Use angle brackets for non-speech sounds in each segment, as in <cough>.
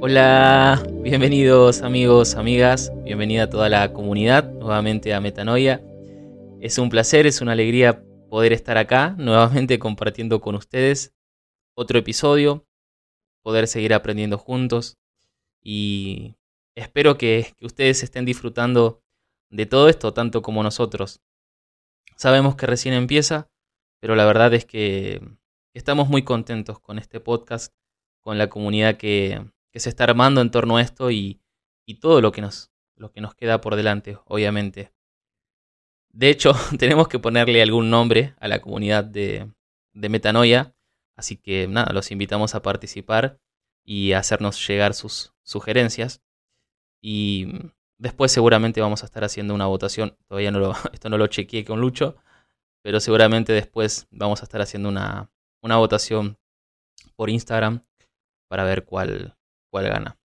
Hola, bienvenidos amigos, amigas, bienvenida a toda la comunidad nuevamente a Metanoia. Es un placer, es una alegría poder estar acá nuevamente compartiendo con ustedes otro episodio, poder seguir aprendiendo juntos y espero que, ustedes estén disfrutando de todo esto tanto como nosotros. Sabemos que recién empieza, pero la verdad es que estamos muy contentos con este podcast, con la comunidad que, que se está armando en torno a esto y, todo lo que, nos, lo que nos queda por delante, obviamente. De hecho, <laughs> tenemos que ponerle algún nombre a la comunidad de, de Metanoia, así que nada, los invitamos a participar y a hacernos llegar sus sugerencias. Y después seguramente vamos a estar haciendo una votación, todavía no lo, <laughs> esto no lo chequeé con Lucho, pero seguramente después vamos a estar haciendo una, una votación por Instagram para ver cuál, cuál gana.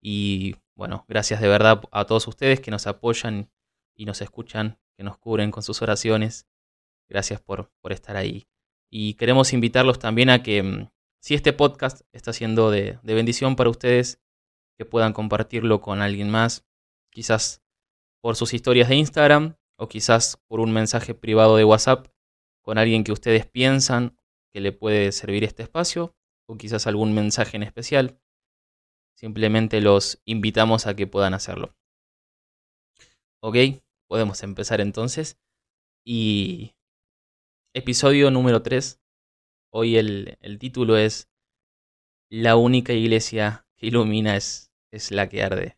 Y bueno, gracias de verdad a todos ustedes que nos apoyan y nos escuchan, que nos cubren con sus oraciones. Gracias por, por estar ahí. Y queremos invitarlos también a que, mm, si este podcast está siendo de, de bendición para ustedes, que puedan compartirlo con alguien más, quizás por sus historias de Instagram o quizás por un mensaje privado de WhatsApp con alguien que ustedes piensan que le puede servir este espacio o quizás algún mensaje en especial. Simplemente los invitamos a que puedan hacerlo. Ok, podemos empezar entonces. Y episodio número 3. Hoy el, título es La única iglesia que ilumina es, es la que arde.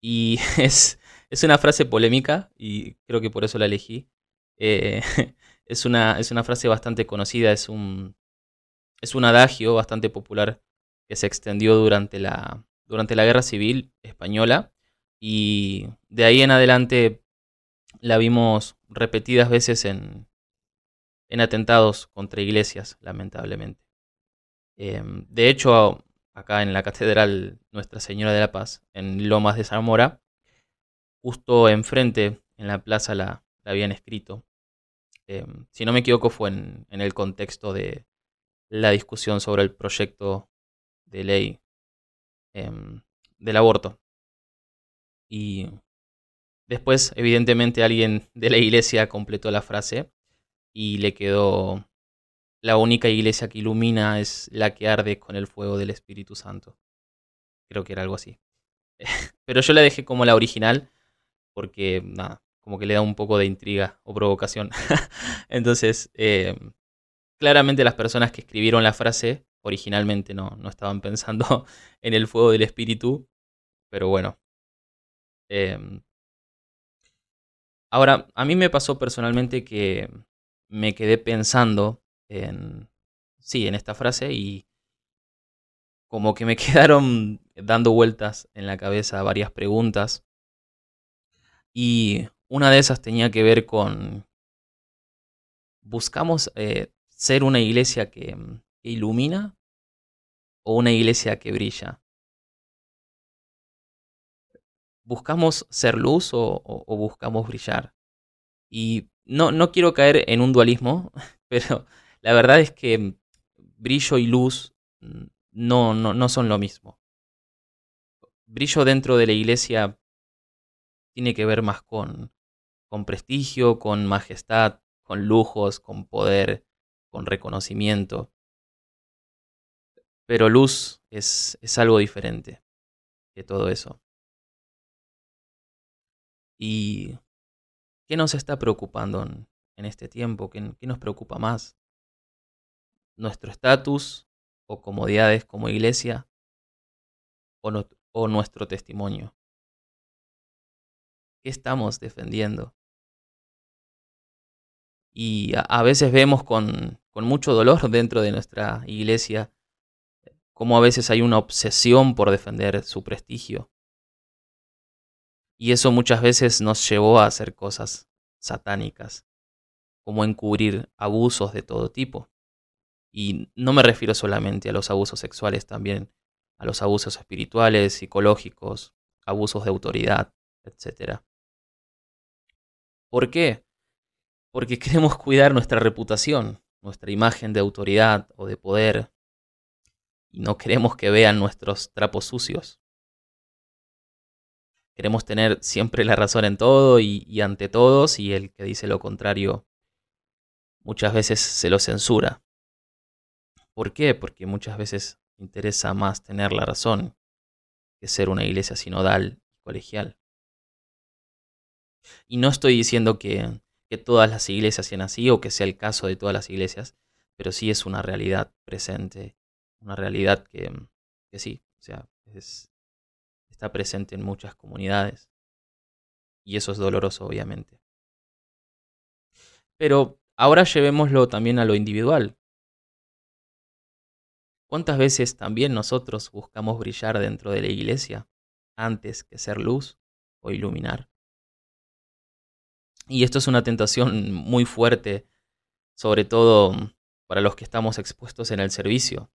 Y <laughs> es, es, una frase polémica y creo que por eso la elegí. Eh, <laughs> es, una, es una frase bastante conocida, es un, es un adagio bastante popular que se extendió durante la, durante la Guerra Civil Española y de ahí en adelante la vimos repetidas veces en, en atentados contra iglesias, lamentablemente. Em, de hecho, acá en la Catedral Nuestra Señora de la Paz, en Lomas de Zamora, justo enfrente, en la plaza, la, habían escrito. Em, si no me equivoco, fue en el contexto de la discusión sobre el proyecto de ley em, del aborto. Y después, evidentemente, alguien de la iglesia completó la frase y le quedó, la única iglesia que ilumina es la que arde con el fuego del Espíritu Santo. Creo que era algo así. <laughs> Pero yo la dejé como la original porque, nada, como que le da un poco de intriga o provocación. <laughs> Entonces, em, claramente las personas que escribieron la frase originalmente no, no estaban pensando <laughs> en el fuego del espíritu, pero bueno. Em, ahora, a mí me pasó personalmente que me quedé pensando en, sí, en esta frase y como que me <laughs> quedaron dando vueltas en la cabeza varias preguntas. Y una de esas tenía que ver con, buscamos eh, ser una iglesia que, ilumina o una iglesia que brilla? ¿Buscamos ser luz o, buscamos brillar? Y no, no quiero caer en un dualismo, <laughs> pero la verdad es que brillo y luz no, no, no son lo mismo. Brillo dentro de la iglesia tiene que ver más con, con prestigio, con majestad, con lujos, con poder, con reconocimiento. Pero luz es, es algo diferente que todo eso. ¿Y qué nos está preocupando en, este tiempo? ¿Qué, nos preocupa más? ¿Nuestro estatus o comodidades como iglesia? ¿O, o nuestro testimonio? ¿Qué estamos defendiendo? Y a, veces vemos con, con, mucho dolor <laughs> dentro de nuestra iglesia cómo a veces hay una obsesión por defender su prestigio. Y eso muchas veces nos llevó a hacer cosas satánicas, como encubrir abusos de todo tipo. Y no me refiero solamente a los abusos sexuales, también a los abusos espirituales, psicológicos, abusos de autoridad, etc. ¿Por qué? porque <laughs> queremos cuidar nuestra reputación, nuestra imagen de autoridad o de poder. Y no queremos que vean nuestros trapos sucios. Queremos tener siempre la razón en todo y, ante todos y el que dice lo contrario muchas veces se lo censura. ¿Por qué? Porque muchas veces interesa más tener la razón que ser una iglesia sinodal y colegial. Y no estoy diciendo que, que todas las iglesias sean así o que sea el caso de todas las iglesias, pero sí es una realidad presente, una realidad que, que sí, o sea, es, está presente en muchas comunidades. Y eso es doloroso, obviamente. Pero ahora llevémoslo también a lo individual. ¿Cuántas veces también nosotros buscamos brillar dentro de la iglesia antes que ser luz o iluminar? Y esto es una tentación muy fuerte, sobre todo para los que estamos expuestos en el servicio,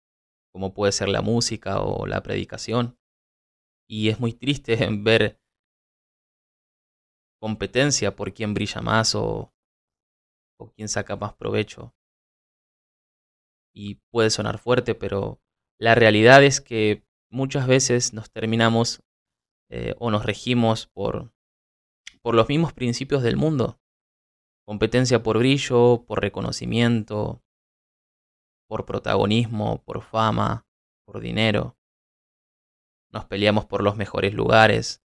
como puede ser la música o la predicación. Y es muy triste <laughs> ver competencia por quién brilla más o, o quién saca más provecho. Y puede sonar fuerte, pero la realidad es que muchas veces nos terminamos eh, o nos regimos por, por los mismos principios del mundo. Competencia por brillo, por reconocimiento, por protagonismo, por fama, por dinero. Nos peleamos por los mejores lugares.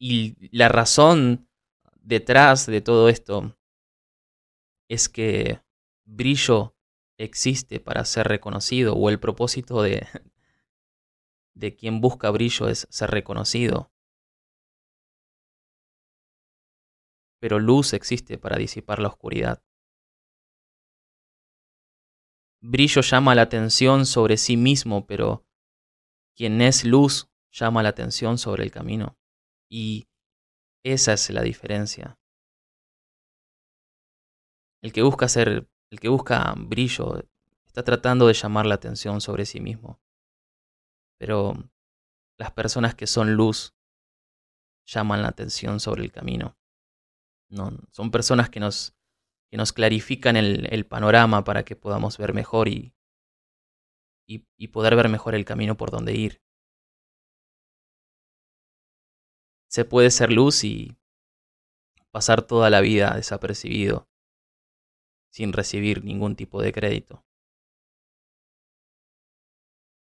Y la razón detrás de todo esto es que brillo existe para ser reconocido o el propósito de, de quien busca brillo es ser reconocido. Pero luz existe para disipar la oscuridad. Brillo llama la atención sobre sí mismo, pero quien es luz llama la atención sobre el camino. Y esa es la diferencia. El que busca ser, el que busca brillo, está tratando de llamar la atención sobre sí mismo. Pero las personas que son luz llaman la atención sobre el camino. No, son personas que nos, que nos clarifican el, panorama para que podamos ver mejor y, y, y poder ver mejor el camino por donde ir. Se puede ser luz y pasar toda la vida desapercibido, sin recibir ningún tipo de crédito.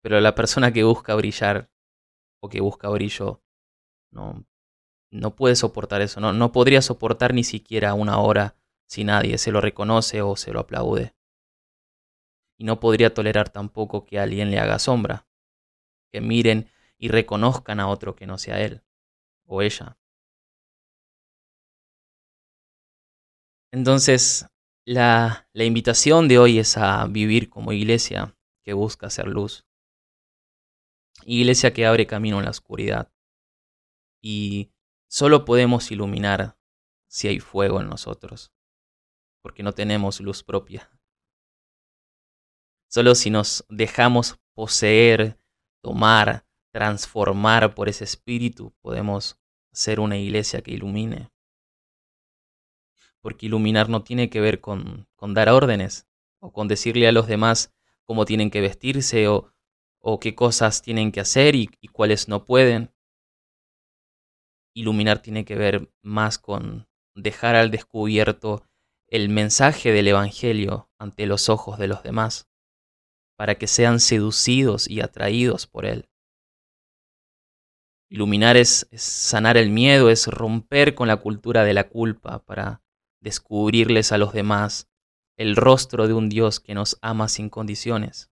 Pero la persona que busca brillar o que busca brillo no, no puede soportar eso, no, no podría soportar ni siquiera una hora si nadie se lo reconoce o se lo aplaude. Y no podría tolerar tampoco que alguien le haga sombra, que miren y reconozcan a otro que no sea él o ella. Entonces, la, la invitación de hoy es a vivir como iglesia que busca hacer luz. Iglesia que abre camino en la oscuridad. Y solo podemos iluminar si hay fuego en nosotros, porque no tenemos luz propia. Solo si nos dejamos poseer, tomar, transformar por ese espíritu, podemos ser una iglesia que ilumine. Porque iluminar no tiene que ver con, con dar órdenes o con decirle a los demás cómo tienen que vestirse o, o qué cosas tienen que hacer y, y cuáles no pueden. Iluminar tiene que ver más con dejar al descubierto el mensaje del Evangelio ante los ojos de los demás, para que sean seducidos y atraídos por él. Iluminar es, sanar el miedo, es romper con la cultura de la culpa para descubrirles a los demás el rostro de un Dios que nos ama sin condiciones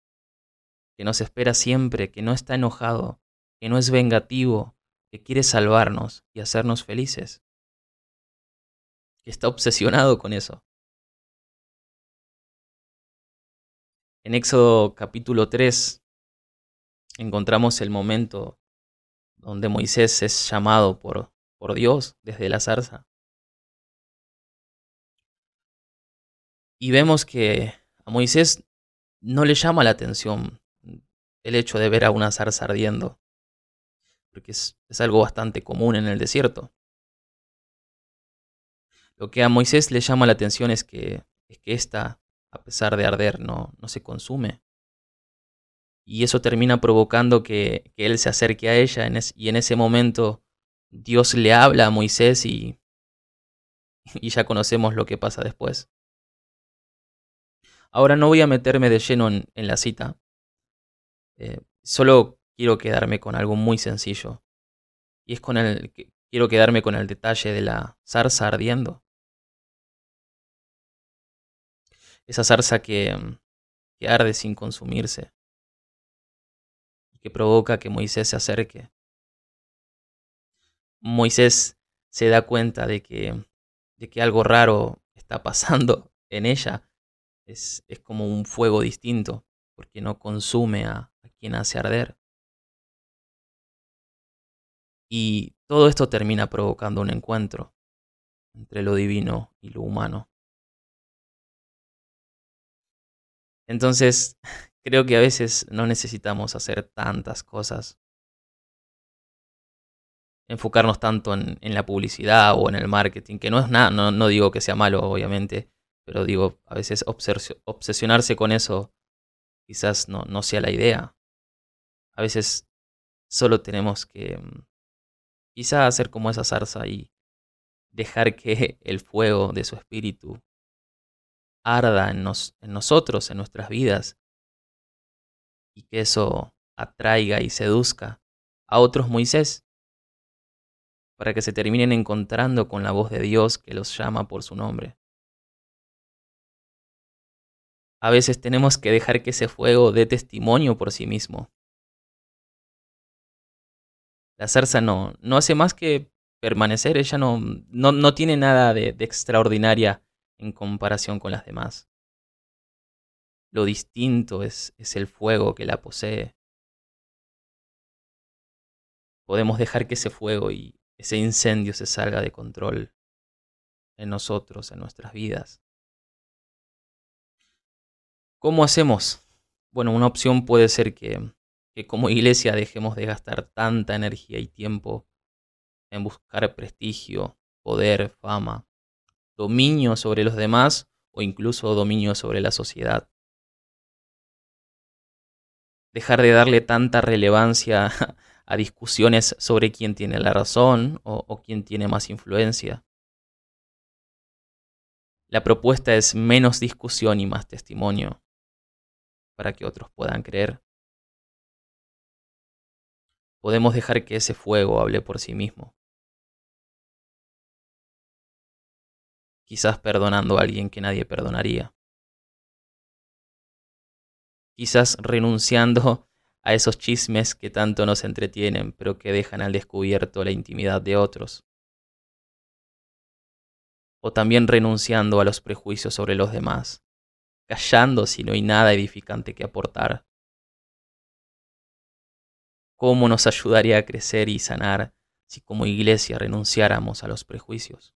que nos espera siempre, que no está enojado, que no es vengativo, que quiere salvarnos y hacernos felices, que está obsesionado con eso. En Éxodo capítulo 3 encontramos el momento donde Moisés es llamado por, por Dios desde la zarza. Y vemos que a Moisés no le llama la atención el hecho de ver a una zarza ardiendo, porque es, es algo bastante común en el desierto. Lo que a Moisés le llama la atención es que, es que esta, a pesar de arder, no, no se consume. y eso termina provocando que, él se acerque a ella y en ese momento Dios le habla a Moisés y, y ya conocemos lo que pasa después. Ahora no voy a meterme de lleno en, la cita, eh, solo quiero quedarme con algo muy sencillo. Y es con el. Quiero quedarme con el detalle de la zarza ardiendo. Esa zarza que, que arde sin consumirse. Y que provoca que Moisés se acerque. Moisés se da cuenta de que, de que algo raro está pasando <laughs> en ella. Es, es como un fuego distinto, porque no consume a quien hace arder. Y todo esto termina provocando un encuentro entre lo divino y lo humano. Entonces, <laughs> creo que a veces no necesitamos hacer tantas cosas. Enfocarnos tanto en, la publicidad o en el marketing, que no es nada, no, digo que sea malo, obviamente, pero digo, a veces obsesionarse con eso quizás no, sea la idea. A veces solo tenemos que mm, Quizá hacer como esa zarza y dejar que <laughs> el fuego de su espíritu arda en, en nosotros, en nuestras vidas, y que eso atraiga y seduzca a otros Moisés, para que se terminen encontrando con la voz de Dios que los llama por su nombre. A veces tenemos que dejar que ese fuego dé testimonio por sí mismo, la zarza no, no hace más que permanecer, ella no, no, no tiene nada de, de extraordinaria en comparación con las demás. Lo distinto es, el fuego que la posee. Podemos dejar que ese fuego y ese incendio se salga de control en nosotros, en nuestras vidas. ¿Cómo hacemos? Bueno, una opción puede ser que como iglesia dejemos de gastar tanta energía y tiempo en buscar prestigio, poder, fama, dominio sobre los demás o incluso dominio sobre la sociedad. Dejar de darle tanta relevancia <laughs> a discusiones sobre quién tiene la razón o, quién tiene más influencia. La propuesta es menos discusión y más testimonio para que otros puedan creer podemos dejar que ese fuego hable por sí mismo. Quizás perdonando a alguien que nadie perdonaría. Quizás renunciando a esos chismes que tanto nos entretienen, pero que dejan al descubierto la intimidad de otros. O también renunciando a los prejuicios sobre los demás, callando si no hay nada edificante que aportar ¿Cómo nos ayudaría a crecer y sanar si como iglesia renunciáramos a los prejuicios?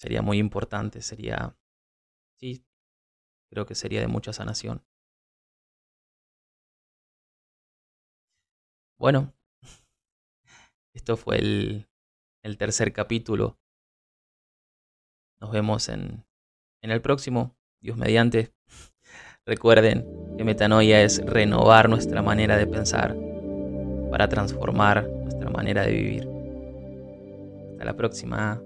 Sería muy importante, sería, sí, creo que sería de mucha sanación. Bueno, <laughs> esto fue el, el tercer capítulo. Nos vemos en, en el próximo. Dios mediante. <laughs> Recuerden que metanoia es renovar nuestra manera de pensar para transformar nuestra manera de vivir. Hasta la próxima.